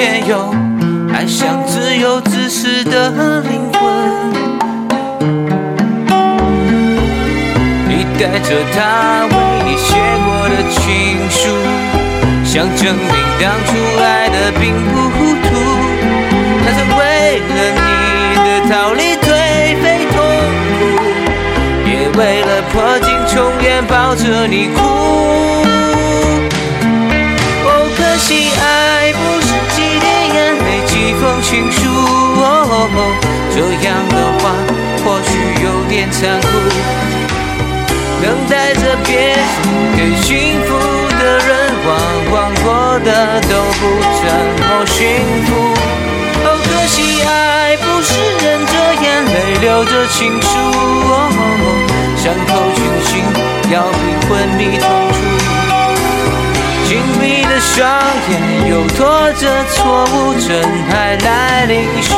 也有，爱上自由自私的灵魂。你带着他为你写过的情书，想证明当初爱的并不糊涂。他曾为了你的逃离颓废痛苦，也为了破镜重圆抱着你哭。情书。哦，这样的话或许有点残酷。等待着别人给幸福的人，往往过得都不怎么幸福。哦，可惜爱不是忍着眼泪留着情书，伤双眼又拖着错误，真爱来临。